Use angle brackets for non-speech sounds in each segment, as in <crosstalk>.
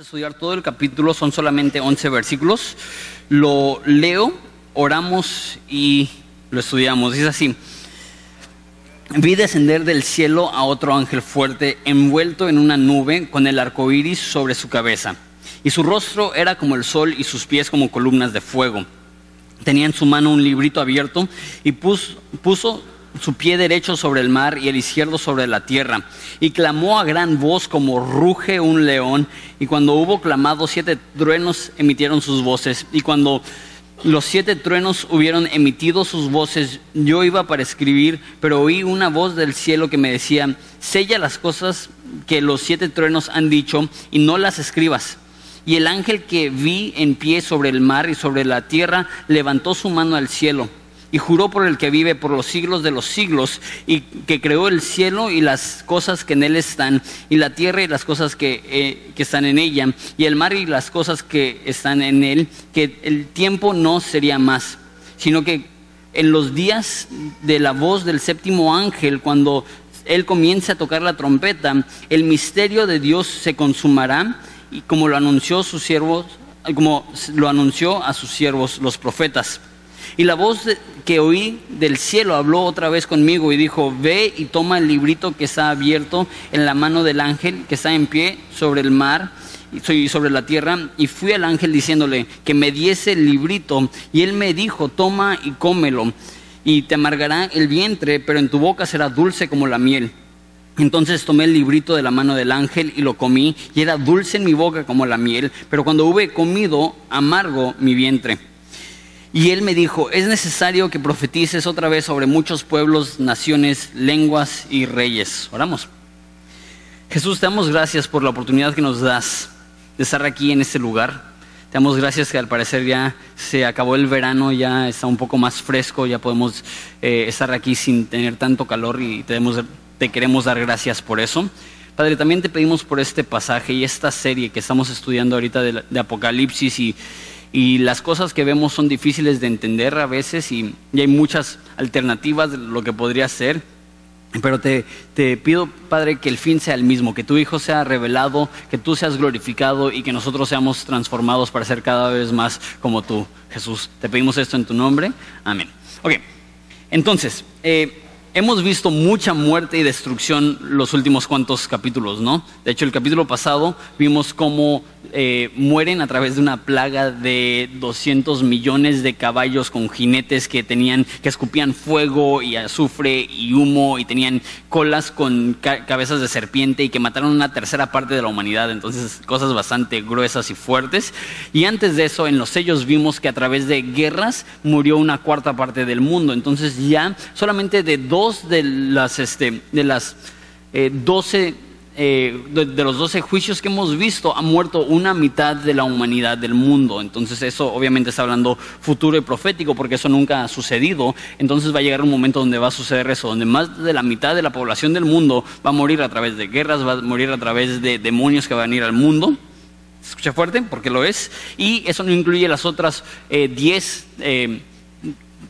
estudiar todo el capítulo, son solamente 11 versículos. Lo leo, oramos y lo estudiamos. Dice así: Vi descender del cielo a otro ángel fuerte, envuelto en una nube, con el arco iris sobre su cabeza. Y su rostro era como el sol y sus pies como columnas de fuego. Tenía en su mano un librito abierto y puso, puso su pie derecho sobre el mar y el izquierdo sobre la tierra. Y clamó a gran voz como ruge un león. Y cuando hubo clamado, siete truenos emitieron sus voces. Y cuando los siete truenos hubieron emitido sus voces, yo iba para escribir, pero oí una voz del cielo que me decía, sella las cosas que los siete truenos han dicho y no las escribas. Y el ángel que vi en pie sobre el mar y sobre la tierra levantó su mano al cielo y juró por el que vive por los siglos de los siglos y que creó el cielo y las cosas que en él están y la tierra y las cosas que, eh, que están en ella y el mar y las cosas que están en él, que el tiempo no sería más, sino que en los días de la voz del séptimo ángel, cuando él comience a tocar la trompeta, el misterio de Dios se consumará y como lo anunció sus siervos, como lo anunció a sus siervos los profetas. Y la voz que oí del cielo habló otra vez conmigo y dijo, ve y toma el librito que está abierto en la mano del ángel que está en pie sobre el mar y sobre la tierra. Y fui al ángel diciéndole que me diese el librito. Y él me dijo, toma y cómelo. Y te amargará el vientre, pero en tu boca será dulce como la miel. Entonces tomé el librito de la mano del ángel y lo comí, y era dulce en mi boca como la miel, pero cuando hube comido, amargo mi vientre. Y él me dijo, es necesario que profetices otra vez sobre muchos pueblos, naciones, lenguas y reyes. Oramos. Jesús, te damos gracias por la oportunidad que nos das de estar aquí en este lugar. Te damos gracias que al parecer ya se acabó el verano, ya está un poco más fresco, ya podemos eh, estar aquí sin tener tanto calor y te, queremos dar gracias por eso. Padre, también te pedimos por este pasaje y esta serie que estamos estudiando ahorita de Apocalipsis y y las cosas que vemos son difíciles de entender a veces y, hay muchas alternativas de lo que podría ser. Pero te, te, pido, Padre, que el fin sea el mismo, que tu Hijo sea revelado, que tú seas glorificado y que nosotros seamos transformados para ser cada vez más como tú, Jesús. Te pedimos esto en tu nombre. Amén. Ok, entonces, eh, hemos visto mucha muerte y destrucción los últimos cuantos capítulos, ¿no? De hecho, el capítulo pasado vimos cómo eh, mueren a través de una plaga de 200 millones de caballos con jinetes que tenían, que escupían fuego y azufre y humo y tenían colas con cabezas de serpiente y que mataron una tercera parte de la humanidad. Entonces, cosas bastante gruesas y fuertes. Y antes de eso, en los sellos vimos que a través de guerras murió una cuarta parte del mundo. Entonces, ya solamente de dos de las, este, de las eh, 12 eh, de, los 12 juicios que hemos visto, ha muerto una mitad de la humanidad del mundo. Entonces eso obviamente está hablando futuro y profético porque eso nunca ha sucedido. Entonces va a llegar un momento donde va a suceder eso, donde más de la mitad de la población del mundo va a morir a través de guerras, va a morir a través de demonios que van a ir al mundo. escucha fuerte? Porque lo es. Y eso no incluye las otras 10... Eh,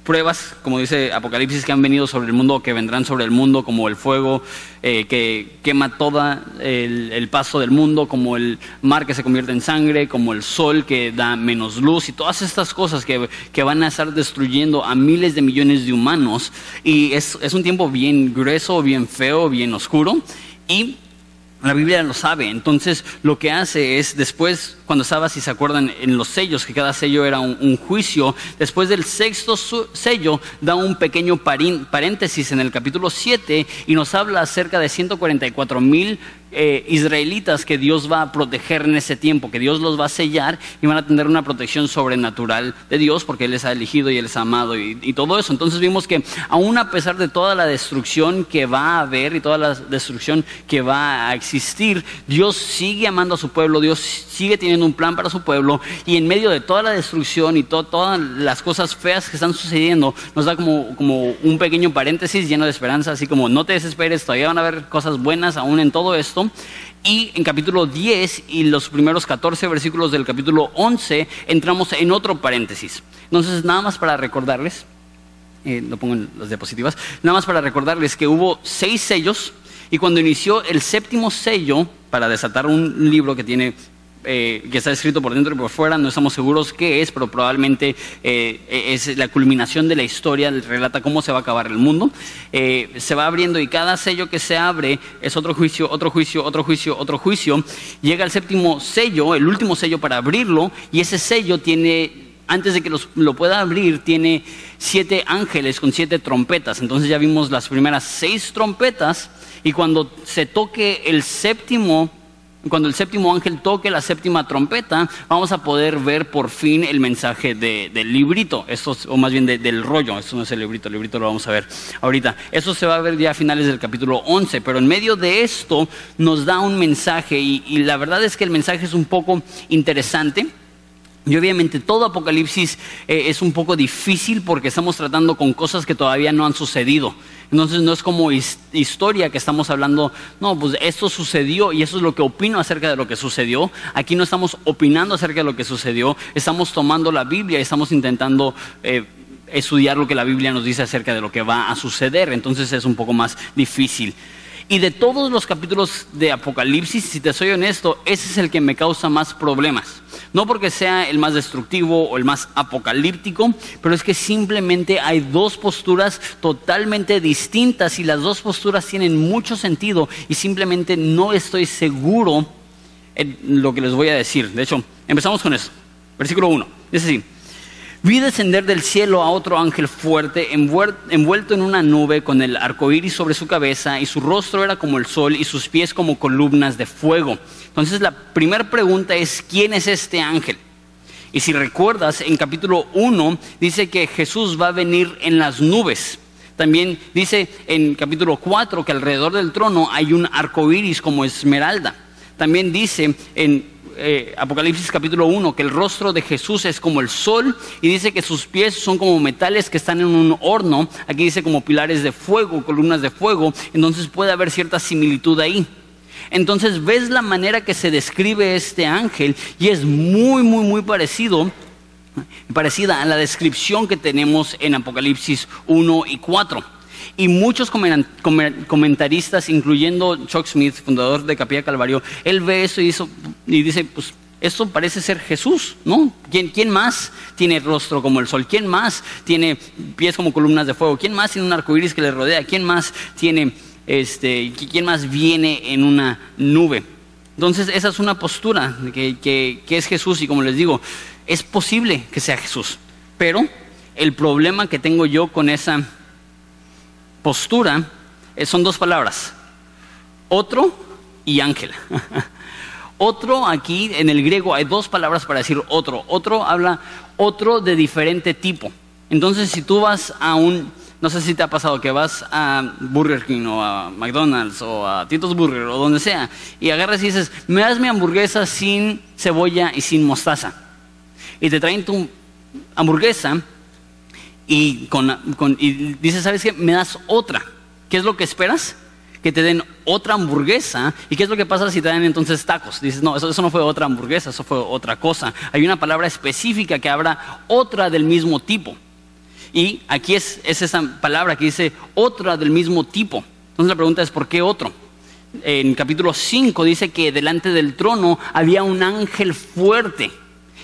pruebas, como dice Apocalipsis, que han venido sobre el mundo, que vendrán sobre el mundo, como el fuego eh, que quema todo el, paso del mundo, como el mar que se convierte en sangre, como el sol que da menos luz y todas estas cosas que, que van a estar destruyendo a miles de millones de humanos. Y es, es un tiempo bien grueso, bien feo, bien oscuro. Y la Biblia lo sabe, entonces lo que hace es después, cuando estaba, si se acuerdan, en los sellos, que cada sello era un, juicio, después del sexto sello da un pequeño paréntesis en el capítulo 7 y nos habla acerca de 144 mil eh, israelitas que Dios va a proteger en ese tiempo, que Dios los va a sellar y van a tener una protección sobrenatural de Dios porque Él les ha elegido y Él les ha amado y, todo eso. Entonces vimos que aún a pesar de toda la destrucción que va a haber y toda la destrucción que va a existir, Dios sigue amando a su pueblo, Dios sigue teniendo un plan para su pueblo y en medio de toda la destrucción y todas las cosas feas que están sucediendo, nos da como, como un pequeño paréntesis lleno de esperanza, así como no te desesperes, todavía van a haber cosas buenas aún en todo esto y en capítulo 10 y los primeros 14 versículos del capítulo 11 entramos en otro paréntesis. Entonces, nada más para recordarles, eh, lo pongo en las diapositivas, nada más para recordarles que hubo seis sellos y cuando inició el séptimo sello para desatar un libro que tiene eh, que está escrito por dentro y por fuera, no estamos seguros qué es, pero probablemente eh, es la culminación de la historia, relata cómo se va a acabar el mundo. Eh, se va abriendo y cada sello que se abre es otro juicio, otro juicio, otro juicio, otro juicio. Llega el séptimo sello, el último sello para abrirlo, y ese sello tiene antes de que lo pueda abrir, tiene siete ángeles con siete trompetas. Entonces ya vimos las primeras seis trompetas y cuando se toque el séptimo cuando el séptimo ángel toque la séptima trompeta, vamos a poder ver por fin el mensaje del librito, esto, o más bien del rollo, esto no es el librito, el librito lo vamos a ver ahorita. Eso se va a ver ya a finales del capítulo 11, pero en medio de esto nos da un mensaje y la verdad es que el mensaje es un poco interesante y obviamente todo Apocalipsis eh, es un poco difícil porque estamos tratando con cosas que todavía no han sucedido. Entonces no es como historia que estamos hablando, no, pues esto sucedió y eso es lo que opino acerca de lo que sucedió. Aquí no estamos opinando acerca de lo que sucedió, estamos tomando la Biblia y estamos intentando... Eh, estudiar lo que la Biblia nos dice acerca de lo que va a suceder, entonces es un poco más difícil. Y de todos los capítulos de Apocalipsis, si te soy honesto, ese es el que me causa más problemas. No porque sea el más destructivo o el más apocalíptico, pero es que simplemente hay dos posturas totalmente distintas y las dos posturas tienen mucho sentido y simplemente no estoy seguro en lo que les voy a decir. De hecho, empezamos con eso. Versículo 1. Dice así. Vi descender del cielo a otro ángel fuerte, envuelto en una nube con el arco iris sobre su cabeza, y su rostro era como el sol y sus pies como columnas de fuego. Entonces, la primera pregunta es: ¿quién es este ángel? Y si recuerdas, en capítulo 1 dice que Jesús va a venir en las nubes. También dice en capítulo 4 que alrededor del trono hay un arco iris como esmeralda. También dice en eh, Apocalipsis capítulo 1 que el rostro de Jesús es como el sol y dice que sus pies son como metales que están en un horno. Aquí dice como pilares de fuego, columnas de fuego. Entonces puede haber cierta similitud ahí. Entonces ves la manera que se describe este ángel y es muy, muy, muy parecido parecida a la descripción que tenemos en Apocalipsis 1 y 4. Y muchos comentaristas, incluyendo Chuck Smith, fundador de Capilla Calvario, él ve eso y, dice, pues esto parece ser Jesús, ¿no? ¿Quién, ¿Quién, más tiene rostro como el sol? ¿Quién más tiene pies como columnas de fuego? ¿Quién más tiene un arco iris que le rodea? ¿Quién más tiene, este, quién más viene en una nube? Entonces, esa es una postura que es Jesús y como les digo, es posible que sea Jesús, pero el problema que tengo yo con esa postura eh, son dos palabras, otro y ángel. <laughs> otro aquí en el griego hay dos palabras para decir otro. Otro habla otro de diferente tipo. Entonces si tú vas a un, no sé si te ha pasado que vas a Burger King o a McDonald's o a Tito's Burger o donde sea y agarras y dices, me das mi hamburguesa sin cebolla y sin mostaza. Y te traen tu hamburguesa y, con, dices, ¿sabes qué? Me das otra. ¿Qué es lo que esperas? que te den otra hamburguesa. ¿Y qué es lo que pasa si te dan entonces tacos? Dices, no, eso, eso, no fue otra hamburguesa, eso fue otra cosa. Hay una palabra específica que habrá otra del mismo tipo. Y aquí es, es esa palabra que dice otra del mismo tipo. Entonces la pregunta es, ¿por qué otro? En capítulo 5 dice que delante del trono había un ángel fuerte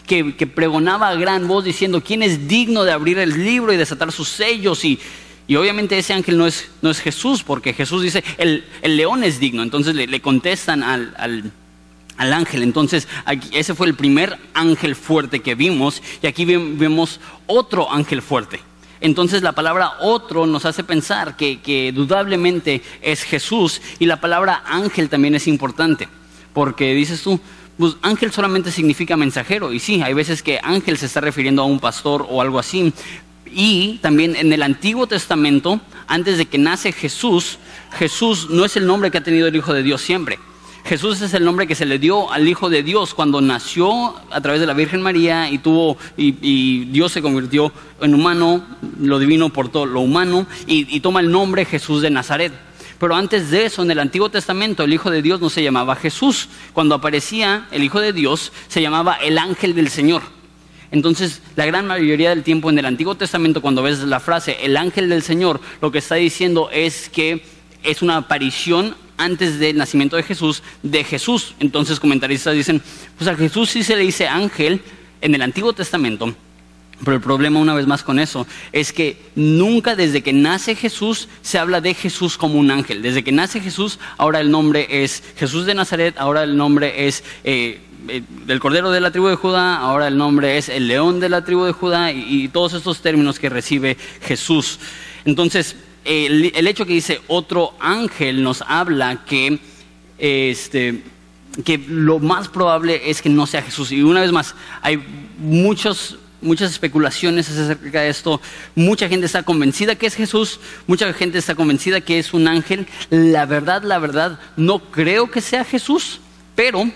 que, pregonaba a gran voz diciendo, ¿quién es digno de abrir el libro y desatar sus sellos? Y, obviamente ese ángel no es, no es Jesús, porque Jesús dice, el, león es digno. Entonces le, contestan al, al, ángel. Entonces ese fue el primer ángel fuerte que vimos y aquí vemos otro ángel fuerte. Entonces la palabra otro nos hace pensar que, que dudablemente es Jesús y la palabra ángel también es importante, porque dices tú, pues ángel solamente significa mensajero. Y sí, hay veces que ángel se está refiriendo a un pastor o algo así. Y también en el Antiguo Testamento, antes de que nace Jesús, Jesús no es el nombre que ha tenido el Hijo de Dios siempre. Jesús es el nombre que se le dio al Hijo de Dios cuando nació a través de la Virgen María y tuvo y, Dios se convirtió en humano, lo divino por todo lo humano y, y toma el nombre Jesús de Nazaret. Pero antes de eso, en el Antiguo Testamento, el Hijo de Dios no se llamaba Jesús. Cuando aparecía el Hijo de Dios, se llamaba el ángel del Señor. Entonces, la gran mayoría del tiempo en el Antiguo Testamento, cuando ves la frase el ángel del Señor, lo que está diciendo es que es una aparición antes del nacimiento de Jesús, de Jesús. Entonces comentaristas dicen, pues a Jesús sí se le dice ángel en el Antiguo Testamento, pero el problema una vez más con eso es que nunca desde que nace Jesús se habla de Jesús como un ángel. Desde que nace Jesús, ahora el nombre es Jesús de Nazaret, ahora el nombre es eh, eh, el Cordero de la tribu de Judá, ahora el nombre es el León de la tribu de Judá y, todos estos términos que recibe Jesús. Entonces, el, el, hecho que dice otro ángel nos habla que, este, que lo más probable es que no sea Jesús. Y una vez más, hay muchos muchas especulaciones acerca de esto. Mucha gente está convencida que es Jesús, mucha gente está convencida que es un ángel. La verdad, la verdad, no creo que sea Jesús, pero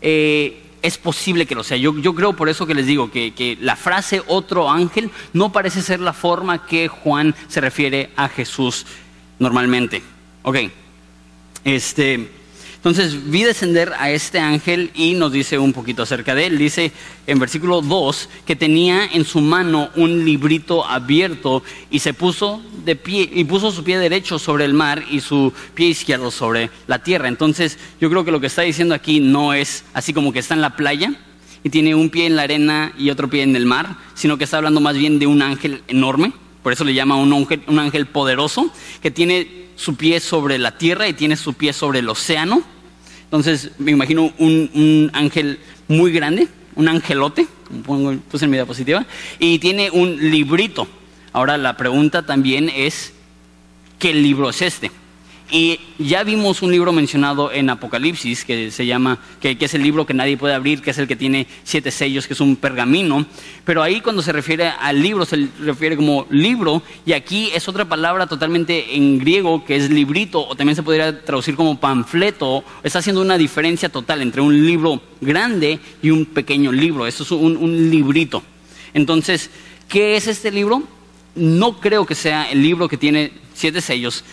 eh, es posible que lo sea. Yo, yo, creo por eso que les digo que, que la frase otro ángel no parece ser la forma que Juan se refiere a Jesús normalmente. Ok, este... Entonces vi descender a este ángel y nos dice un poquito acerca de él. Dice en versículo 2 que tenía en su mano un librito abierto y se puso de pie y puso su pie derecho sobre el mar y su pie izquierdo sobre la tierra. Entonces yo creo que lo que está diciendo aquí no es así como que está en la playa y tiene un pie en la arena y otro pie en el mar, sino que está hablando más bien de un ángel enorme. Por eso le llama un un ángel poderoso que tiene su pie sobre la tierra y tiene su pie sobre el océano. Entonces me imagino un, ángel muy grande, un angelote, pongo, puse en mi diapositiva, y tiene un librito. Ahora la pregunta también es, ¿qué libro es este? Y ya vimos un libro mencionado en Apocalipsis que se llama, que, es el libro que nadie puede abrir, que es el que tiene siete sellos, que es un pergamino. Pero ahí cuando se refiere al libro, se refiere como libro, y aquí es otra palabra totalmente en griego que es librito, o también se podría traducir como panfleto. Está haciendo una diferencia total entre un libro grande y un pequeño libro. Eso es un, un librito. Entonces, ¿qué es este libro? No creo que sea el libro que tiene siete sellos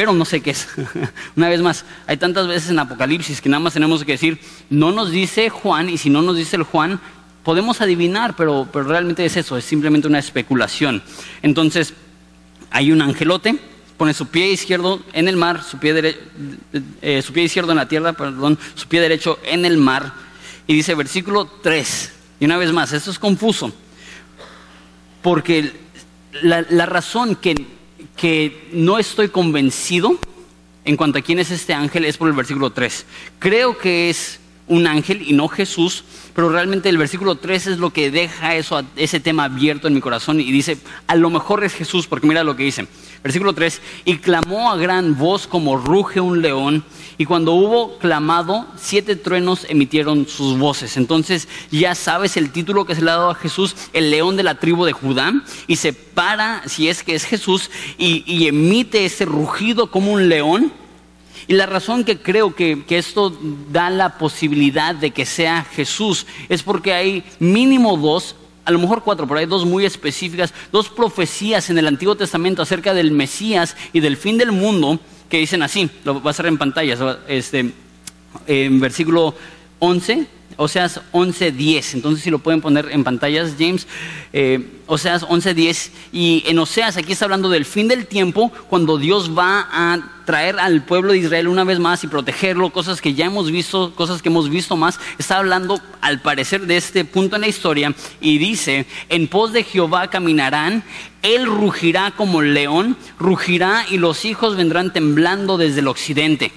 pero no sé qué es. <laughs> Una vez más, hay tantas veces en Apocalipsis que nada más tenemos que decir, no nos dice Juan, y si no nos dice el Juan, podemos adivinar, pero, pero realmente es eso, es simplemente una especulación. Entonces, hay un angelote, pone su pie izquierdo en el mar, su pie, eh, su pie izquierdo en la tierra, perdón, su pie derecho en el mar, y dice versículo 3, y una vez más, esto es confuso, porque la razón que que no estoy convencido en cuanto a quién es este ángel es por el versículo 3. Creo que es un ángel y no Jesús, pero realmente el versículo 3 es lo que deja eso, ese tema abierto en mi corazón y dice, a lo mejor es Jesús, porque mira lo que dice. Versículo 3, y clamó a gran voz como ruge un león, y cuando hubo clamado, siete truenos emitieron sus voces. Entonces ya sabes el título que se le ha dado a Jesús, el león de la tribu de Judá, y se para, si es que es Jesús, y, y emite ese rugido como un león. Y la razón que creo que, que, esto da la posibilidad de que sea Jesús es porque hay mínimo dos, a lo mejor cuatro, pero hay dos muy específicas, dos profecías en el Antiguo Testamento acerca del Mesías y del fin del mundo que dicen así, lo va a hacer en pantalla, este, en versículo 11, Oseas 11.10. Entonces, si lo pueden poner en pantallas, James. Eh, Oseas 11.10. Y en Oseas, aquí está hablando del fin del tiempo, cuando Dios va a traer al pueblo de Israel una vez más y protegerlo, cosas que ya hemos visto, cosas que hemos visto más. Está hablando, al parecer, de este punto en la historia. Y dice: En pos de Jehová caminarán, él rugirá como león, rugirá y los hijos vendrán temblando desde el occidente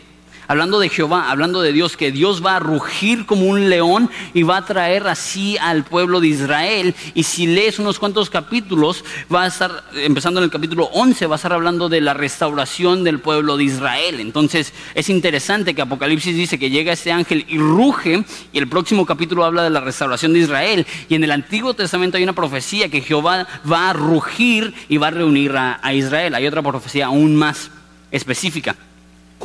hablando de Jehová, hablando de Dios, que Dios va a rugir como un león y va a traer así al pueblo de Israel. Y si lees unos cuantos capítulos, va a estar, empezando en el capítulo 11, va a estar hablando de la restauración del pueblo de Israel. Entonces es interesante que Apocalipsis dice que llega este ángel y ruge, y el próximo capítulo habla de la restauración de Israel. Y en el Antiguo Testamento hay una profecía que Jehová va a rugir y va a reunir a, a Israel. Hay otra profecía aún más específica.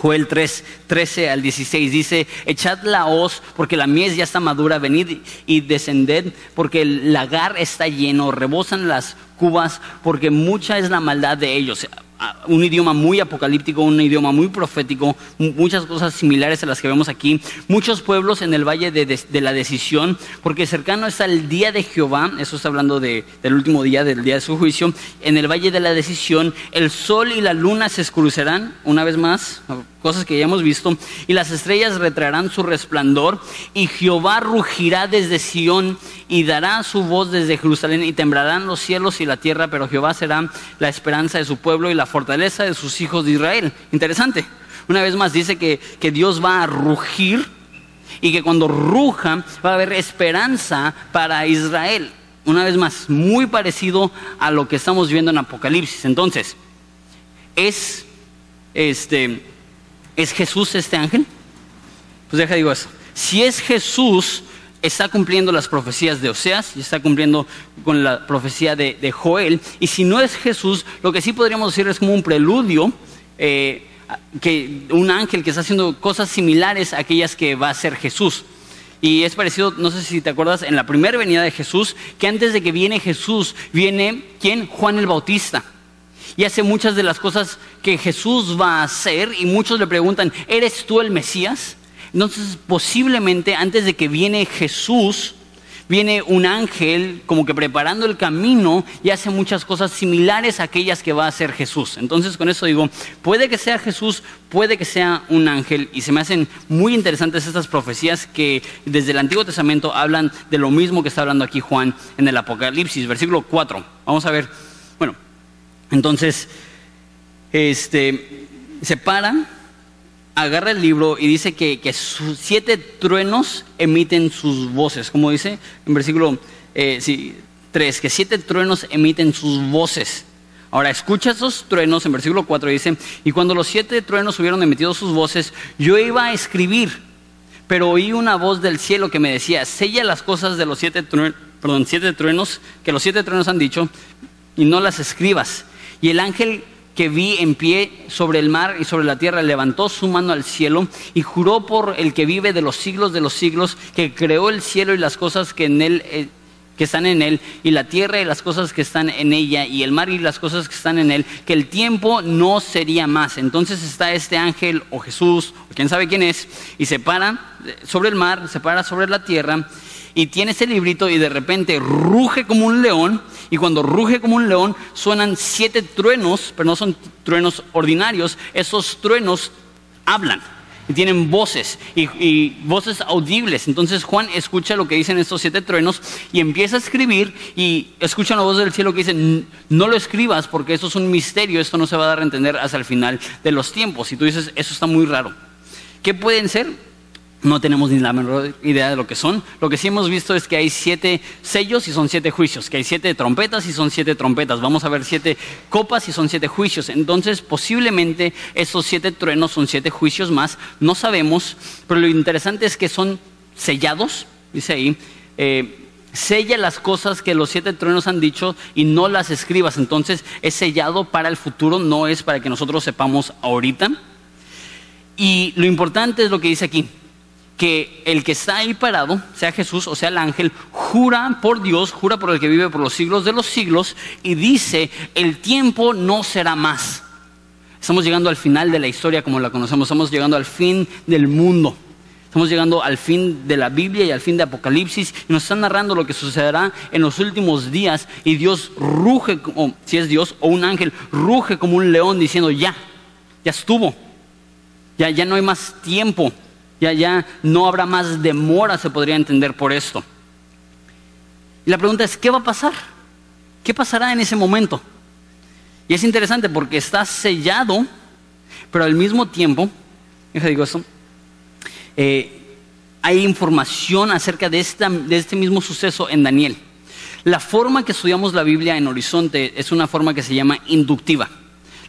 Joel 3, 13 al 16 dice, echad la hoz porque la mies ya está madura, venid y descended porque el lagar está lleno, rebosan las cubas porque mucha es la maldad de ellos. Un idioma muy apocalíptico, un idioma muy profético, muchas cosas similares a las que vemos aquí. Muchos pueblos en el valle de, la decisión, porque cercano está el día de Jehová, eso está hablando del último día, del día de su juicio. En el valle de la decisión, el sol y la luna se escurecerán, una vez más, cosas que ya hemos visto, y las estrellas retraerán su resplandor, y Jehová rugirá desde Sión y dará su voz desde Jerusalén, y temblarán los cielos y la tierra, pero Jehová será la esperanza de su pueblo y la fortaleza de sus hijos de Israel. Interesante. Una vez más dice que, que Dios va a rugir y que cuando ruja va a haber esperanza para Israel. Una vez más, muy parecido a lo que estamos viendo en Apocalipsis. Entonces, ¿es, este, ¿es Jesús este ángel? Pues deja digo eso. Si es Jesús, está cumpliendo las profecías de Oseas y está cumpliendo con la profecía de, Joel. Y si no es Jesús, lo que sí podríamos decir es como un preludio, eh, que un ángel que está haciendo cosas similares a aquellas que va a ser Jesús. Y es parecido, no sé si te acuerdas, en la primera venida de Jesús, que antes de que viene Jesús, viene ¿quién? Juan el Bautista. Y hace muchas de las cosas que Jesús va a hacer y muchos le preguntan, ¿eres tú el Mesías? Entonces, posiblemente antes de que viene Jesús, viene un ángel como que preparando el camino y hace muchas cosas similares a aquellas que va a hacer Jesús. Entonces con eso digo, puede que sea Jesús, puede que sea un ángel y se me hacen muy interesantes estas profecías que desde el Antiguo Testamento hablan de lo mismo que está hablando aquí Juan en el Apocalipsis, versículo 4. Vamos a ver, bueno, entonces, este, se para agarra el libro y dice que, sus siete truenos emiten sus voces. Como dice en versículo 3, eh, que siete truenos emiten sus voces. Ahora, escucha esos truenos, en versículo 4 dice, y cuando los siete truenos hubieron emitido sus voces, yo iba a escribir, pero oí una voz del cielo que me decía, sella las cosas de los siete, perdón, siete truenos, que los siete truenos han dicho, y no las escribas. Y el ángel que vi en pie sobre el mar y sobre la tierra, levantó su mano al cielo y juró por el que vive de los siglos de los siglos, que creó el cielo y las cosas que en él eh, que están en él, y la tierra y las cosas que están en ella, y el mar y las cosas que están en él, que el tiempo no sería más. Entonces está este ángel o Jesús, o quién sabe quién es, y se para sobre el mar, se para sobre la tierra, y tiene ese librito y de repente ruge como un león y cuando ruge como un león suenan siete truenos, pero no son truenos ordinarios, esos truenos hablan y tienen voces y, voces audibles. Entonces Juan escucha lo que dicen estos siete truenos y empieza a escribir y escucha la voz del cielo que dice, no lo escribas porque eso es un misterio, esto no se va a dar a entender hasta el final de los tiempos. Y tú dices, eso está muy raro. ¿Qué pueden ser? No tenemos ni la menor idea de lo que son. Lo que sí hemos visto es que hay siete sellos y son siete juicios, que hay siete trompetas y son siete trompetas. Vamos a ver siete copas y son siete juicios. Entonces, posiblemente esos siete truenos son siete juicios más. No sabemos, pero lo interesante es que son sellados, dice ahí. Eh, sella las cosas que los siete truenos han dicho y no las escribas. Entonces, es sellado para el futuro, no es para que nosotros sepamos ahorita. Y lo importante es lo que dice aquí que el que está ahí parado, sea Jesús o sea el ángel, jura por Dios, jura por el que vive por los siglos de los siglos y dice, el tiempo no será más. Estamos llegando al final de la historia como la conocemos, estamos llegando al fin del mundo. Estamos llegando al fin de la Biblia y al fin de Apocalipsis y nos están narrando lo que sucederá en los últimos días y Dios ruge, como, si es Dios o un ángel, ruge como un león diciendo, ya, ya estuvo, ya, ya no hay más tiempo, ya, ya no habrá más demora, se podría entender por esto. Y la pregunta es, ¿qué va a pasar? ¿Qué pasará en ese momento? Y es interesante porque está sellado, pero al mismo tiempo, digo esto, eh, hay información acerca de, este mismo suceso en Daniel. La forma que estudiamos la Biblia en Horizonte es una forma que se llama inductiva.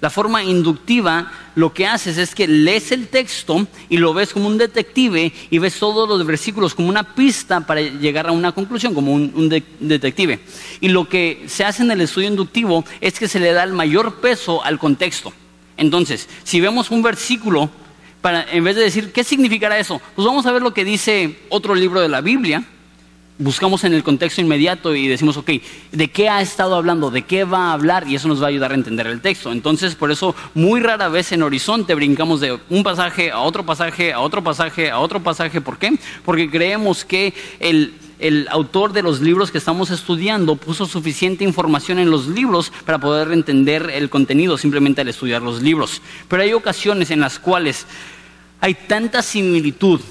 La forma inductiva lo que haces es que lees el texto y lo ves como un detective y ves todos los versículos como una pista para llegar a una conclusión, como un, detective. Y lo que se hace en el estudio inductivo es que se le da el mayor peso al contexto. Entonces, si vemos un versículo, para, en vez de decir, ¿qué significará eso? Pues vamos a ver lo que dice otro libro de la Biblia buscamos en el contexto inmediato y decimos, ok, ¿de qué ha estado hablando? ¿De qué va a hablar? Y eso nos va a ayudar a entender el texto. Entonces, por eso, muy rara vez en Horizonte brincamos de un pasaje a otro pasaje, a otro pasaje, a otro pasaje. ¿Por qué? Porque creemos que el, el autor de los libros que estamos estudiando puso suficiente información en los libros para poder entender el contenido simplemente al estudiar los libros. Pero hay ocasiones en las cuales hay tanta similitud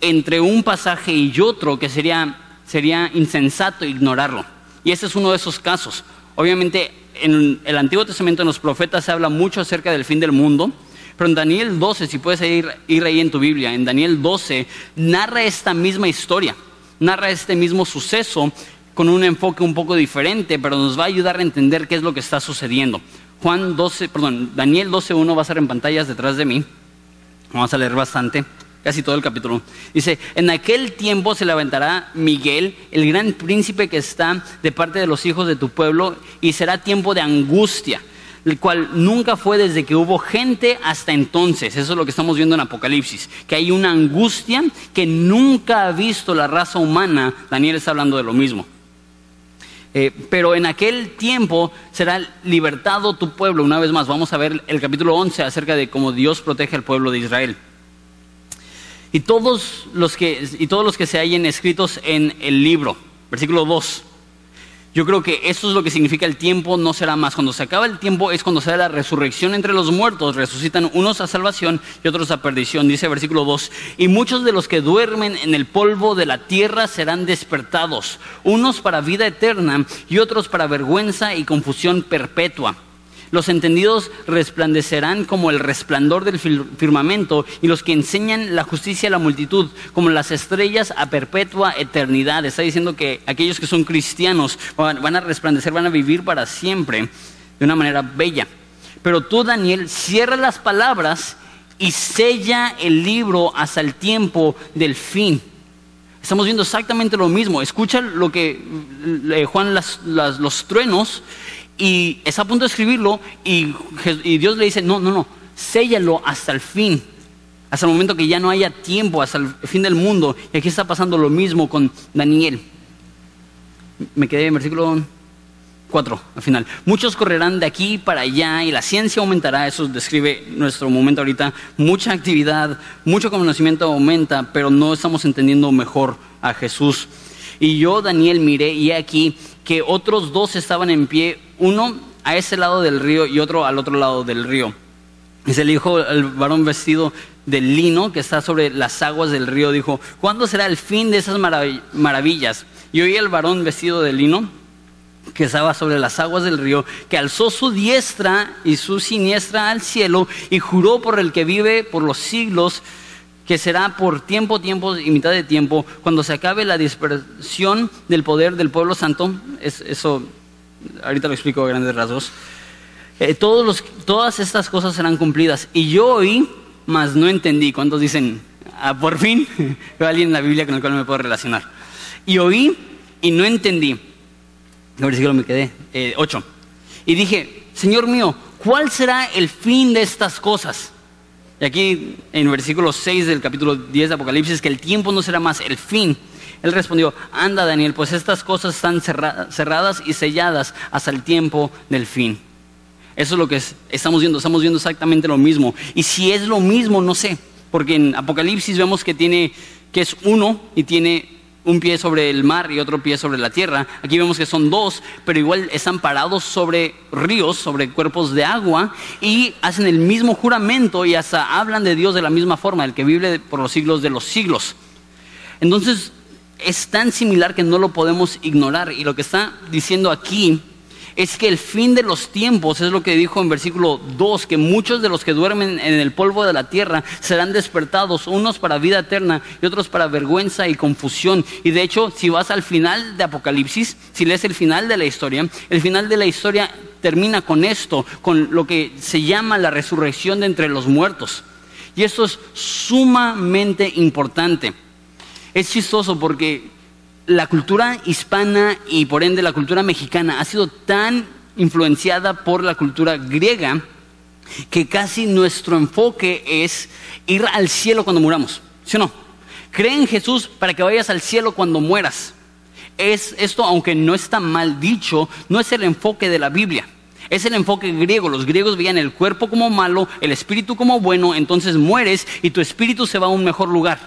entre un pasaje y otro que sería sería insensato ignorarlo. Y ese es uno de esos casos. Obviamente en el Antiguo Testamento en los profetas se habla mucho acerca del fin del mundo, pero en Daniel 12, si puedes ir, ir ahí en tu Biblia, en Daniel 12 narra esta misma historia, narra este mismo suceso con un enfoque un poco diferente, pero nos va a ayudar a entender qué es lo que está sucediendo. Juan 12, perdón, Daniel 12.1 va a estar en pantallas detrás de mí. Vamos a leer bastante casi todo el capítulo. Dice, en aquel tiempo se levantará Miguel, el gran príncipe que está de parte de los hijos de tu pueblo, y será tiempo de angustia, el cual nunca fue desde que hubo gente hasta entonces. Eso es lo que estamos viendo en Apocalipsis, que hay una angustia que nunca ha visto la raza humana. Daniel está hablando de lo mismo. Eh, pero en aquel tiempo será libertado tu pueblo. Una vez más, vamos a ver el capítulo 11 acerca de cómo Dios protege al pueblo de Israel. Y todos los que, y todos los que se hallen escritos en el libro, versículo 2. Yo creo que eso es lo que significa el tiempo no será más. Cuando se acaba el tiempo es cuando se da la resurrección entre los muertos. Resucitan unos a salvación y otros a perdición. Dice versículo 2. Y muchos de los que duermen en el polvo de la tierra serán despertados. Unos para vida eterna y otros para vergüenza y confusión perpetua. Los entendidos resplandecerán como el resplandor del firmamento y los que enseñan la justicia a la multitud como las estrellas a perpetua eternidad. Está diciendo que aquellos que son cristianos van a resplandecer, van a vivir para siempre de una manera bella. Pero tú, Daniel, cierra las palabras y sella el libro hasta el tiempo del fin. Estamos viendo exactamente lo mismo. Escucha lo que eh, Juan los truenos y está a punto de escribirlo y, Dios le dice, no, no, no, séllalo hasta el fin, hasta el momento que ya no haya tiempo, hasta el fin del mundo. Y aquí está pasando lo mismo con Daniel. Me quedé en versículo 4 al final. Muchos correrán de aquí para allá y la ciencia aumentará, eso describe nuestro momento ahorita. Mucha actividad, mucho conocimiento aumenta, pero no estamos entendiendo mejor a Jesús. Y yo, Daniel, miré y aquí que otros dos estaban en pie, uno a ese lado del río y otro al otro lado del río. Y se le dijo al varón vestido de lino que está sobre las aguas del río, dijo, ¿cuándo será el fin de esas maravillas? Y oí al varón vestido de lino que estaba sobre las aguas del río, que alzó su diestra y su siniestra al cielo y juró por el que vive por los siglos, que será por tiempo, tiempo y mitad de tiempo, cuando se acabe la dispersión del poder del pueblo santo, eso ahorita lo explico a grandes rasgos, eh, todas estas cosas serán cumplidas. Y yo oí, mas no entendí. ¿Cuántos dicen, ah, por fin, <laughs> veo alguien en la Biblia con el cual me puedo relacionar? Y oí y no entendí. Me quedé, eh, 8. Y dije, Señor mío, ¿cuál será el fin de estas cosas? Y aquí en versículo 6 del capítulo 10 de Apocalipsis, que el tiempo no será más el fin. Él respondió, anda Daniel, pues estas cosas están cerradas y selladas hasta el tiempo del fin. Eso es lo que estamos viendo, estamos viendo exactamente lo mismo. Y si es lo mismo, no sé, porque en Apocalipsis vemos que tiene, que es uno y tiene un pie sobre el mar y otro pie sobre la tierra. Aquí vemos que son dos, pero igual están parados sobre ríos, sobre cuerpos de agua y hacen el mismo juramento y hasta hablan de Dios de la misma forma, el que vive por los siglos de los siglos. Entonces es tan similar que no lo podemos ignorar y lo que está diciendo aquí es que el fin de los tiempos es lo que dijo en versículo 2, que muchos de los que duermen en el polvo de la tierra serán despertados, unos para vida eterna y otros para vergüenza y confusión. Y de hecho, si vas al final de Apocalipsis, si lees el final de la historia, el final de la historia termina con esto, con lo que se llama la resurrección de entre los muertos. Y esto es sumamente importante. Es chistoso porque la cultura hispana y por ende la cultura mexicana ha sido tan influenciada por la cultura griega que casi nuestro enfoque es ir al cielo cuando muramos, ¿sí o no? Cree en Jesús para que vayas al cielo cuando mueras. es esto, aunque no está mal dicho, no es el enfoque de la Biblia. Es el enfoque griego. Los griegos veían el cuerpo como malo, el espíritu como bueno, entonces mueres y tu espíritu se va a un mejor lugar.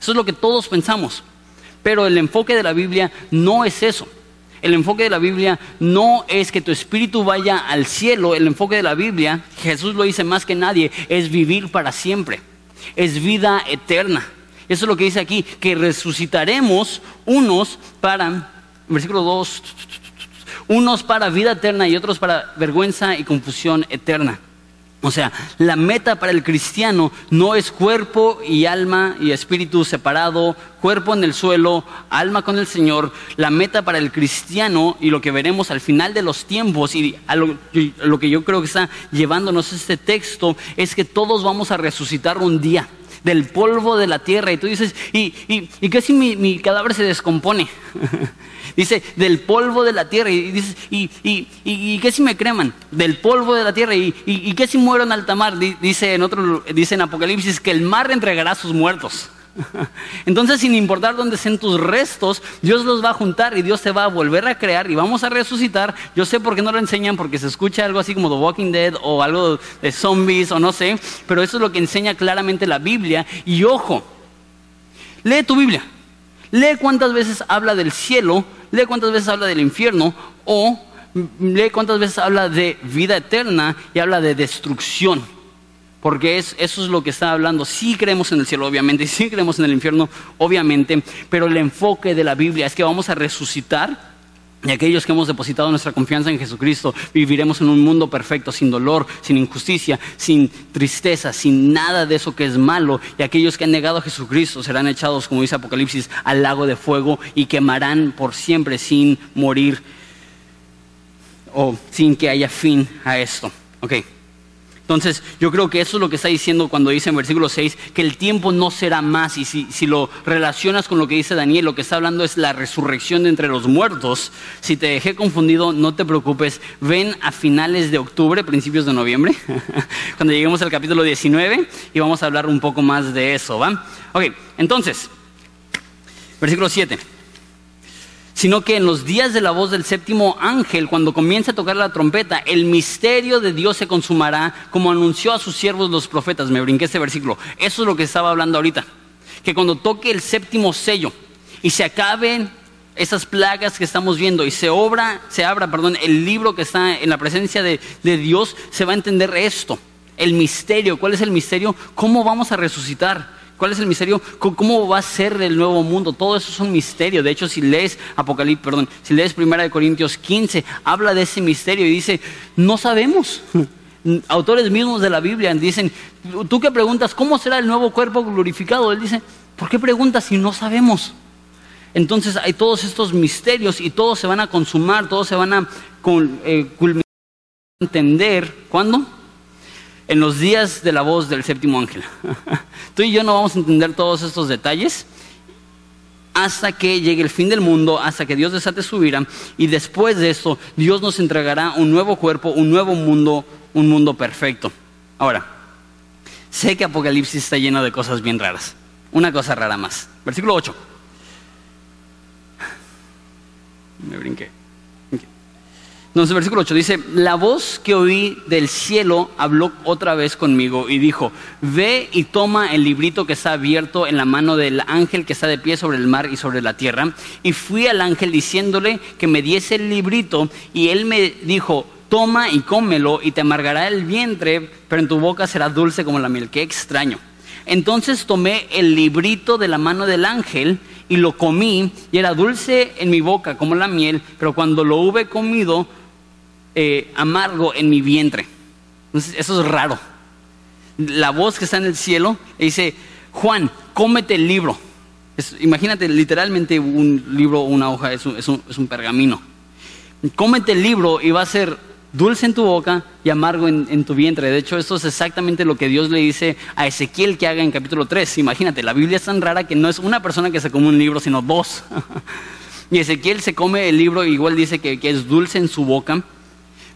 Eso es lo que todos pensamos. Pero el enfoque de la Biblia no es eso. El enfoque de la Biblia no es que tu espíritu vaya al cielo. El enfoque de la Biblia, Jesús lo dice más que nadie, es vivir para siempre. Es vida eterna. Eso es lo que dice aquí, que resucitaremos unos para, versículo 2, unos para vida eterna y otros para vergüenza y confusión eterna. O sea, la meta para el cristiano no es cuerpo y alma y espíritu separado, cuerpo en el suelo, alma con el Señor. La meta para el cristiano y lo que veremos al final de los tiempos y a lo, que yo creo que está llevándonos este texto es que todos vamos a resucitar un día del polvo de la tierra. Y tú dices, ¿y, y, qué si mi, cadáver se descompone? <laughs> dice, del polvo de la tierra. Y dices, ¿y, y, qué si me creman? Del polvo de la tierra. ¿Y, y, qué si muero en alta mar? Dice en, otro, dice en Apocalipsis que el mar entregará a sus muertos. <laughs> Entonces, sin importar dónde estén tus restos, Dios los va a juntar y Dios te va a volver a crear y vamos a resucitar. Yo sé por qué no lo enseñan, porque se escucha algo así como The Walking Dead o algo de zombies o no sé, pero eso es lo que enseña claramente la Biblia. Y ojo, lee tu Biblia, lee cuántas veces habla del cielo, lee cuántas veces habla del infierno o lee cuántas veces habla de vida eterna y habla de destrucción porque eso es lo que está hablando. Sí creemos en el cielo, obviamente, sí creemos en el infierno, obviamente, pero el enfoque de la Biblia es que vamos a resucitar. Y aquellos que hemos depositado nuestra confianza en Jesucristo viviremos en un mundo perfecto, sin dolor, sin injusticia, sin tristeza, sin nada de eso que es malo. Y aquellos que han negado a Jesucristo serán echados, como dice Apocalipsis, al lago de fuego y quemarán por siempre sin morir o sin que haya fin a esto. Okay. Entonces, yo creo que eso es lo que está diciendo cuando dice en versículo 6 que el tiempo no será más. Y si, lo relacionas con lo que dice Daniel, lo que está hablando es la resurrección de entre los muertos. Si te dejé confundido, no te preocupes. Ven a finales de octubre, principios de noviembre, <laughs> cuando lleguemos al capítulo 19 y vamos a hablar un poco más de eso, ¿va? Ok, entonces, versículo 7 sino que en los días de la voz del séptimo ángel, cuando comience a tocar la trompeta, el misterio de Dios se consumará, como anunció a sus siervos los profetas. Me brinqué este versículo. Eso es lo que estaba hablando ahorita. Que cuando toque el séptimo sello y se acaben esas plagas que estamos viendo y se obra, se abra, perdón, el libro que está en la presencia de, de Dios, se va a entender esto. El misterio. ¿Cuál es el misterio? ¿Cómo vamos a resucitar? ¿Cuál es el misterio? ¿Cómo va a ser el nuevo mundo? Todo eso es un misterio. De hecho, si lees Apocalipsis, perdón, si lees Primera de Corintios 15, habla de ese misterio y dice, no sabemos. <laughs> Autores mismos de la Biblia dicen, tú que preguntas, ¿cómo será el nuevo cuerpo glorificado? Él dice, ¿por qué preguntas si no sabemos? Entonces hay todos estos misterios y todos se van a consumar, todos se van a eh, culminar, entender. ¿Cuándo? En los días de la voz del séptimo ángel. <laughs> Tú y yo no vamos a entender todos estos detalles hasta que llegue el fin del mundo, hasta que Dios desate su ira, y después de eso Dios nos entregará un nuevo cuerpo, un nuevo mundo, un mundo perfecto. Ahora, sé que Apocalipsis está lleno de cosas bien raras. Una cosa rara más. Versículo 8. Me brinqué. Entonces, versículo 8 dice, la voz que oí del cielo habló otra vez conmigo y dijo, ve y toma el librito que está abierto en la mano del ángel que está de pie sobre el mar y sobre la tierra. Y fui al ángel diciéndole que me diese el librito y él me dijo, toma y cómelo y te amargará el vientre, pero en tu boca será dulce como la miel. Qué extraño. Entonces tomé el librito de la mano del ángel y lo comí y era dulce en mi boca como la miel, pero cuando lo hube comido eh, amargo en mi vientre. eso es raro. La voz que está en el cielo dice, Juan, cómete el libro. imagínate literalmente un libro una hoja, es un, es, un, pergamino. Cómete el libro y va a ser dulce en tu boca y amargo en, en, tu vientre. De hecho, esto es exactamente lo que Dios le dice a Ezequiel que haga en capítulo 3. Imagínate, la Biblia es tan rara que no es una persona que se come un libro, sino dos. <laughs> y Ezequiel se come el libro, igual dice que es dulce en su boca.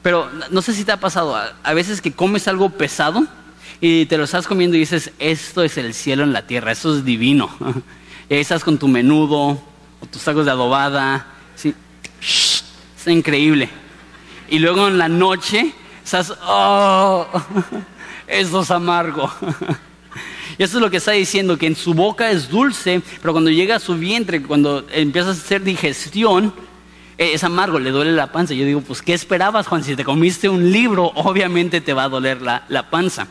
Pero no sé si te ha pasado, a veces que comes algo pesado y te lo estás comiendo y dices, esto es el cielo en la tierra, esto es divino. Y <laughs> ahí estás con tu menudo o tus tacos de adobada, ¿sí? está increíble. Y luego en la noche estás, oh, <laughs> esto es amargo. <laughs> Y eso es lo que está diciendo, que en su boca es dulce, pero cuando llega a su vientre, cuando empieza a hacer digestión, es amargo, le duele la panza. Yo digo, pues, ¿qué esperabas, Juan? Si te comiste un libro, obviamente te va a doler la, la panza.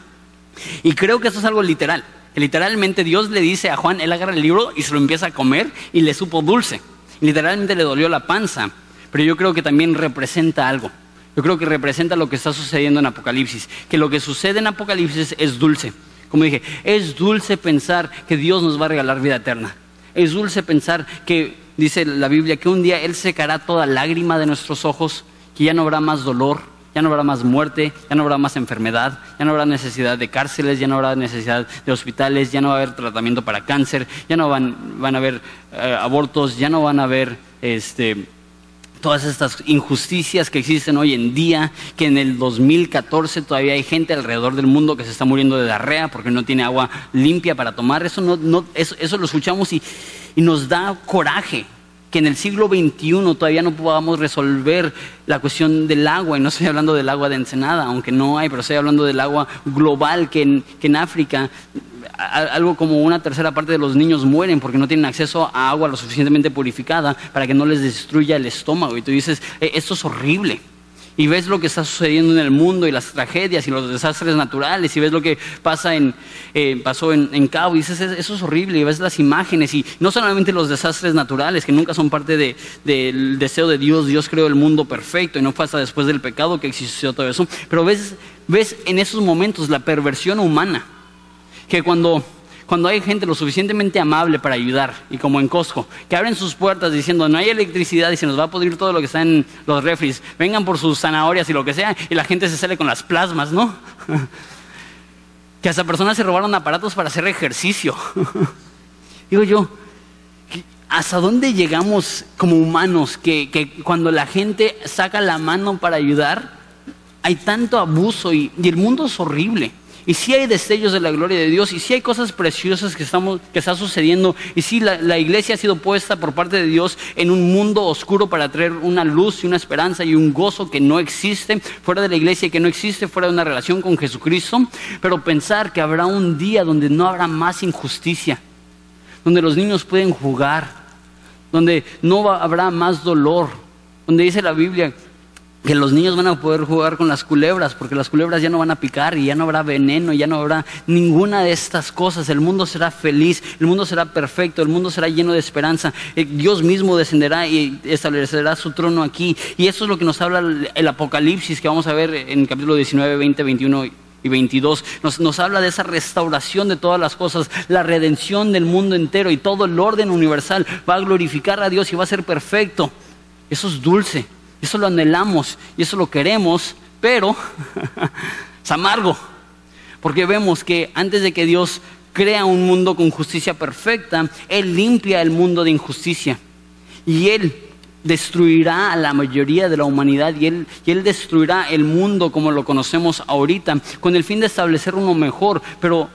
Y creo que eso es algo literal. Literalmente Dios le dice a Juan, él agarra el libro y se lo empieza a comer y le supo dulce. Literalmente le dolió la panza. Pero yo creo que también representa algo. Yo creo que representa lo que está sucediendo en Apocalipsis. Que lo que sucede en Apocalipsis es dulce. Como dije, es dulce pensar que Dios nos va a regalar vida eterna. Es dulce pensar que, dice la Biblia, que un día Él secará toda lágrima de nuestros ojos, que ya no habrá más dolor, ya no habrá más muerte, ya no habrá más enfermedad, ya no habrá necesidad de cárceles, ya no habrá necesidad de hospitales, ya no va a haber tratamiento para cáncer, ya no van, van a haber eh, abortos, ya no van a haber este, todas estas injusticias que existen hoy en día, que en el 2014 todavía hay gente alrededor del mundo que se está muriendo de diarrea porque no tiene agua limpia para tomar. Eso, no, no, eso, eso lo escuchamos y, nos da coraje que en el siglo XXI todavía no podamos resolver la cuestión del agua, y no estoy hablando del agua de Ensenada, aunque no hay, pero estoy hablando del agua global, que en, que en África algo como una tercera parte de los niños mueren porque no tienen acceso a agua lo suficientemente purificada para que no les destruya el estómago. Y tú dices, eh, esto es horrible. Y ves lo que está sucediendo en el mundo y las tragedias y los desastres naturales y ves lo que pasa en, eh, pasó en, Cabo y dices, eso es horrible y ves las imágenes y no solamente los desastres naturales que nunca son parte del deseo de Dios, Dios creó el mundo perfecto y no hasta después del pecado que existió todo eso, pero ves, ves en esos momentos la perversión humana que cuando, cuando hay gente lo suficientemente amable para ayudar, y como en Costco, que abren sus puertas diciendo no hay electricidad y se nos va a pudrir todo lo que está en los refris, vengan por sus zanahorias y lo que sea, y la gente se sale con las plasmas, ¿no? <laughs> que hasta personas se robaron aparatos para hacer ejercicio. <laughs> Digo yo, ¿hasta dónde llegamos como humanos que, que, cuando la gente saca la mano para ayudar, hay tanto abuso y, y el mundo es horrible? Y si hay destellos de la gloria de Dios, y si hay cosas preciosas que, estamos, que está sucediendo, y si la, iglesia ha sido puesta por parte de Dios en un mundo oscuro para traer una luz y una esperanza y un gozo que no existe fuera de la iglesia que no existe fuera de una relación con Jesucristo, pero pensar que habrá un día donde no habrá más injusticia, donde los niños pueden jugar, donde no habrá más dolor, donde dice la Biblia que los niños van a poder jugar con las culebras, porque las culebras ya no van a picar y ya no habrá veneno, ya no habrá ninguna de estas cosas. El mundo será feliz, el mundo será perfecto, el mundo será lleno de esperanza. Eh, Dios mismo descenderá y establecerá su trono aquí. Y eso es lo que nos habla el Apocalipsis que vamos a ver en el capítulo 19, 20, 21 y 22. Nos, nos habla de esa restauración de todas las cosas, la redención del mundo entero y todo el orden universal va a glorificar a Dios y va a ser perfecto. Eso es dulce. Eso lo anhelamos y eso lo queremos, pero <laughs> es amargo. Porque vemos que antes de que Dios crea un mundo con justicia perfecta, Él limpia el mundo de injusticia. Y Él destruirá a la mayoría de la humanidad y él, y él destruirá el mundo como lo conocemos ahorita, con el fin de establecer uno mejor. Pero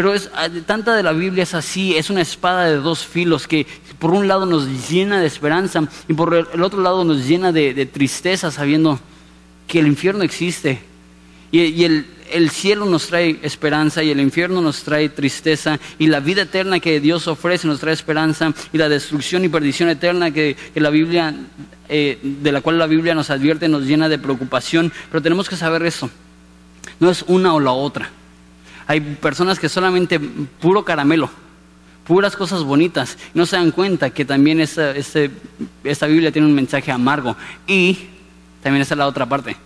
pero es, ah, tanta de la Biblia es así, es una espada de dos filos que por un lado nos llena de esperanza y por el otro lado nos llena de, tristeza sabiendo que el infierno existe. Y, el, el, cielo nos trae esperanza y el infierno nos trae tristeza y la vida eterna que Dios ofrece nos trae esperanza y la destrucción y perdición eterna que, la Biblia, eh, de la cual la Biblia nos advierte nos llena de preocupación. Pero tenemos que saber eso. No es una o la otra. Hay personas que solamente puro caramelo, puras cosas bonitas, no se dan cuenta que también esta, esta Biblia tiene un mensaje amargo. Y también está la otra parte.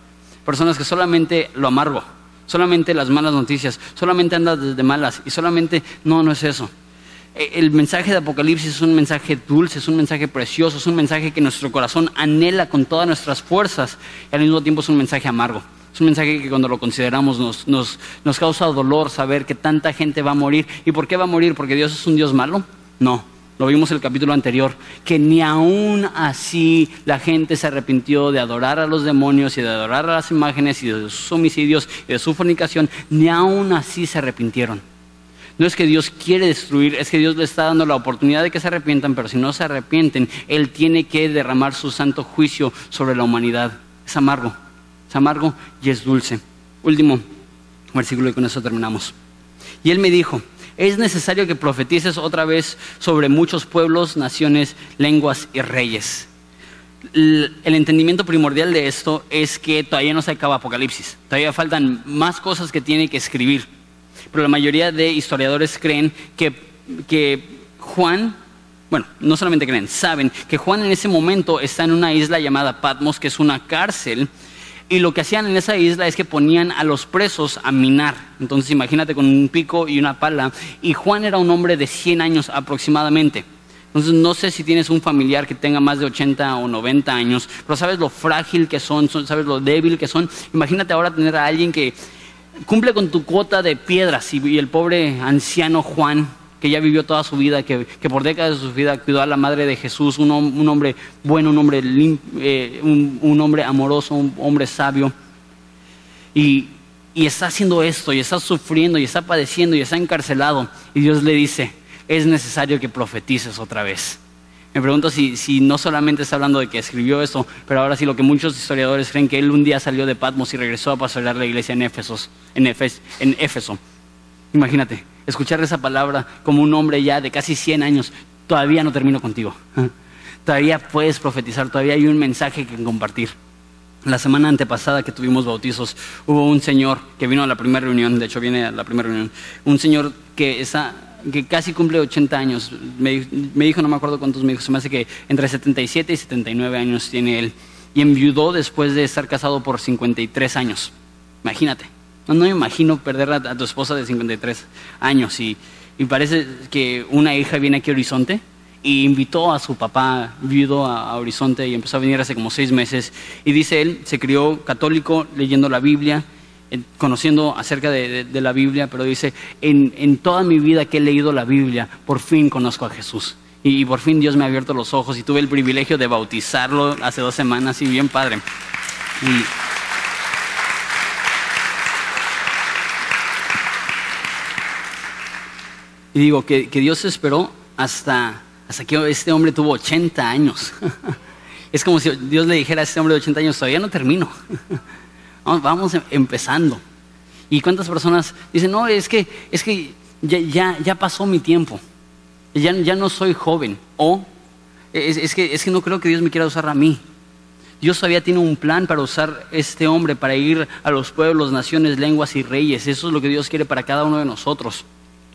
Personas que solamente lo amargo, solamente las malas noticias, solamente andan desde malas y solamente, no, no es eso. E, el mensaje de Apocalipsis es un mensaje dulce, es un mensaje precioso, es un mensaje que nuestro corazón anhela con todas nuestras fuerzas y al mismo tiempo es un mensaje amargo. Es un mensaje que cuando lo consideramos nos, causa dolor saber que tanta gente va a morir. ¿Y por qué va a morir? ¿Porque Dios es un Dios malo? No. Lo vimos en el capítulo anterior, que ni aún así la gente se arrepintió de adorar a los demonios y de adorar a las imágenes y de sus homicidios y de su fornicación, ni aún así se arrepintieron. No es que Dios quiere destruir, es que Dios le está dando la oportunidad de que se arrepientan, pero si no se arrepienten, Él tiene que derramar su santo juicio sobre la humanidad. Es amargo, es amargo y es dulce. Último versículo y con eso terminamos. Y Él me dijo, es necesario que profetices otra vez sobre muchos pueblos, naciones, lenguas y reyes. El entendimiento primordial de esto es que todavía no se acaba Apocalipsis, todavía faltan más cosas que tiene que escribir pero la mayoría de historiadores creen que, que Juan, bueno, no solamente creen, saben que Juan en ese momento está en una isla llamada Patmos, que es una cárcel, y lo que hacían en esa isla es que ponían a los presos a minar. Entonces imagínate con un pico y una pala. Y Juan era un hombre de 100 años aproximadamente. Entonces no sé si tienes un familiar que tenga más de 80 o 90 años, pero sabes lo frágil que son, sabes lo débil que son. Imagínate ahora tener a alguien que cumple con tu cuota de piedras. Y, el pobre anciano Juan, que ya vivió toda su vida, que, por décadas de su vida cuidó a la madre de Jesús, un, hombre bueno, un hombre, eh, un, hombre amoroso, un hombre sabio. Y, y está haciendo esto, y está sufriendo, y está padeciendo, y está encarcelado. Y Dios le dice, es necesario que profetices otra vez. Me pregunto si, si, no solamente está hablando de que escribió eso, pero ahora sí lo que muchos historiadores creen que él un día salió de Patmos y regresó a pastorear la iglesia en, Éfesos, en, en Éfeso. Imagínate, escuchar esa palabra como un hombre ya de casi 100 años, todavía no termino contigo. Todavía puedes profetizar, todavía hay un mensaje que compartir. La semana antepasada que tuvimos bautizos, hubo un señor que vino a la primera reunión, de hecho viene a la primera reunión, un señor que está que casi cumple 80 años. Me, dijo, no me acuerdo cuántos me dijo, se me hace que entre 77 y 79 años tiene él. Y enviudó después de estar casado por 53 años. Imagínate. No, me imagino perder a, tu esposa de 53 años. Y, y, parece que una hija viene aquí a Horizonte y invitó a su papá viudo a, Horizonte y empezó a venir hace como seis meses. Y dice él, se crió católico leyendo la Biblia conociendo acerca de, la Biblia, pero dice, en, toda mi vida que he leído la Biblia, por fin conozco a Jesús. Y, por fin Dios me ha abierto los ojos y tuve el privilegio de bautizarlo hace dos semanas y bien padre. Y, digo que, Dios esperó hasta, hasta que este hombre tuvo 80 años. <laughs> es como si Dios le dijera a este hombre de 80 años, todavía no termino. <laughs> Vamos, em, empezando. ¿Y cuántas personas dicen, no, es que, es que ya, ya, pasó mi tiempo, ya, ya no soy joven? O es, que, es que no creo que Dios me quiera usar a mí. Dios todavía tiene un plan para usar este hombre, para ir a los pueblos, naciones, lenguas y reyes. Eso es lo que Dios quiere para cada uno de nosotros.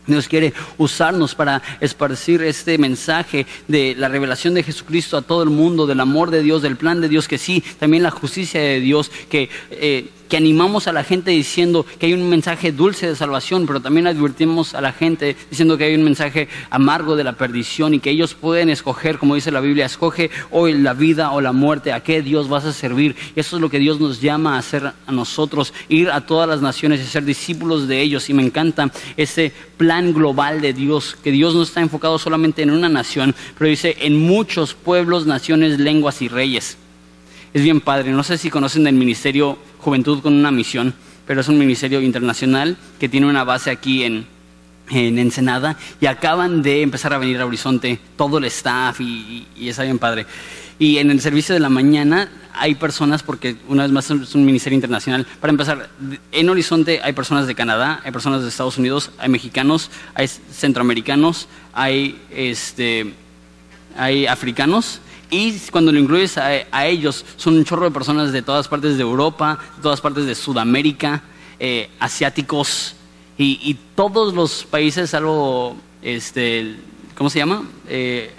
Dios quiere usarnos para esparcir este mensaje de la revelación de Jesucristo a todo el mundo, del amor de Dios, del plan de Dios, que sí, también la justicia de Dios, que eh, que animamos a la gente diciendo que hay un mensaje dulce de salvación, pero también advertimos a la gente diciendo que hay un mensaje amargo de la perdición y que ellos pueden escoger, como dice la Biblia, escoge hoy la vida o la muerte, a qué Dios vas a servir. Eso es lo que Dios nos llama a hacer a nosotros, ir a todas las naciones y ser discípulos de ellos. Y me encanta ese plan global de Dios, que Dios no está enfocado solamente en una nación, pero dice en muchos pueblos, naciones, lenguas y reyes. Es bien padre. No sé si conocen del ministerio Juventud con una misión, pero es un ministerio internacional que tiene una base aquí en, en Ensenada y acaban de empezar a venir a Horizonte todo el staff y, y, está bien padre. Y en el servicio de la mañana hay personas, porque una vez más es un ministerio internacional, para empezar, en Horizonte hay personas de Canadá, hay personas de Estados Unidos, hay mexicanos, hay centroamericanos, hay, este, hay africanos y cuando lo incluyes a, ellos, son un chorro de personas de todas partes de Europa, de todas partes de Sudamérica, eh, asiáticos y, todos los países, algo, este, ¿cómo se llama? Eh,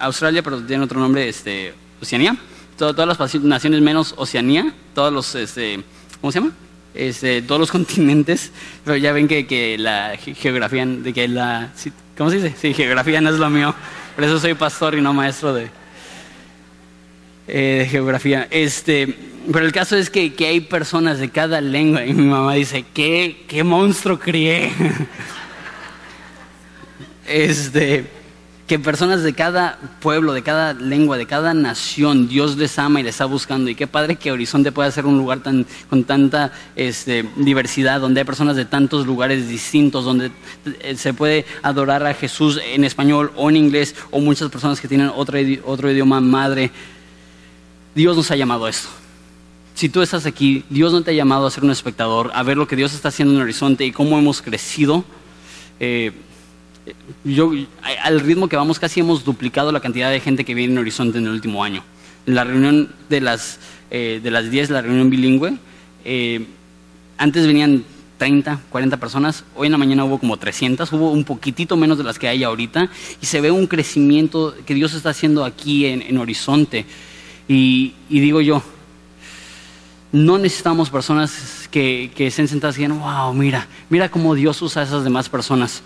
Australia, pero tiene otro nombre, este, Oceanía. todas las naciones menos Oceanía, todos los, este, ¿cómo se llama? Este, todos los <laughs> continentes, pero ya ven que, que la geografía, de que la, ¿cómo se dice? Sí, geografía no es lo mío, por eso soy pastor y no maestro de, eh, de geografía. Este, pero el caso es que, hay personas de cada lengua y mi mamá dice, ¿qué, qué monstruo crié? <laughs> este, que personas de cada pueblo, de cada lengua, de cada nación, Dios les ama y les está buscando. Y qué padre que Horizonte pueda ser un lugar tan, con tanta este, diversidad, donde hay personas de tantos lugares distintos, donde eh, se puede adorar a Jesús en español o en inglés, o muchas personas que tienen otro, otro idioma madre. Dios nos ha llamado a esto. Si tú estás aquí, Dios no te ha llamado a ser un espectador, a ver lo que Dios está haciendo en Horizonte y cómo hemos crecido. Eh, yo, al ritmo que vamos, casi hemos duplicado la cantidad de gente que viene en Horizonte en el último año. En la reunión de las, eh, de las 10, la reunión bilingüe, eh, antes venían 30, 40 personas, hoy en la mañana hubo como 300, hubo un poquitito menos de las que hay ahorita, y se ve un crecimiento que Dios está haciendo aquí en, Horizonte. Y, digo yo, no necesitamos personas que, que estén sentadas y digan, wow, mira, mira cómo Dios usa a esas demás personas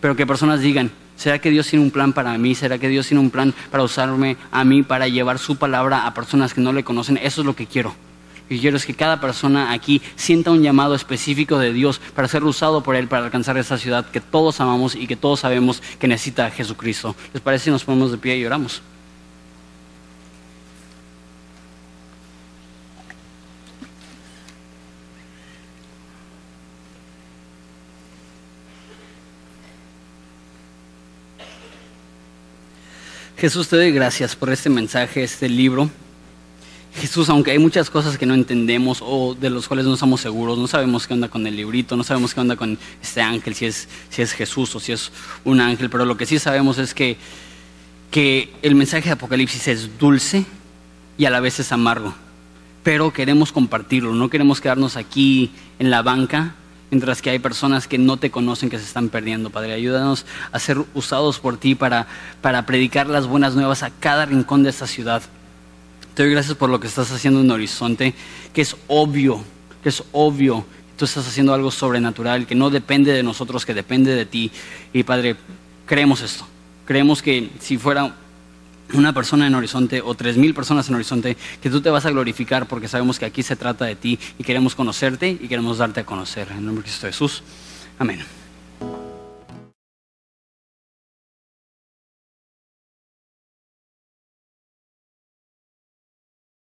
pero que personas digan, ¿será que Dios tiene un plan para mí? ¿Será que Dios tiene un plan para usarme a mí, para llevar su palabra a personas que no le conocen? Eso es lo que quiero. Que quiero es que cada persona aquí sienta un llamado específico de Dios para ser usado por Él para alcanzar esa ciudad que todos amamos y que todos sabemos que necesita a Jesucristo. ¿Les parece si nos ponemos de pie y oramos? Jesús, te doy gracias por este mensaje, este libro. Jesús, aunque hay muchas cosas que no entendemos o de los cuales no estamos seguros, no sabemos qué onda con el librito, no sabemos qué onda con este ángel, si es, si es Jesús o si es un ángel, pero lo que sí sabemos es que, que el mensaje de Apocalipsis es dulce y a la vez es amargo, pero queremos compartirlo, no queremos quedarnos aquí en la banca mientras que hay personas que no te conocen que se están perdiendo, Padre. Ayúdanos a ser usados por ti para, para predicar las buenas nuevas a cada rincón de esta ciudad. Te doy gracias por lo que estás haciendo en Horizonte, que es obvio, que es obvio. Tú estás haciendo algo sobrenatural, que no depende de nosotros, que depende de ti. Y Padre, creemos esto. Creemos que si fuera una persona en Horizonte o tres mil personas en Horizonte, que tú te vas a glorificar porque sabemos que aquí se trata de ti y queremos conocerte y queremos darte a conocer. En el nombre de Cristo Jesús. Amén.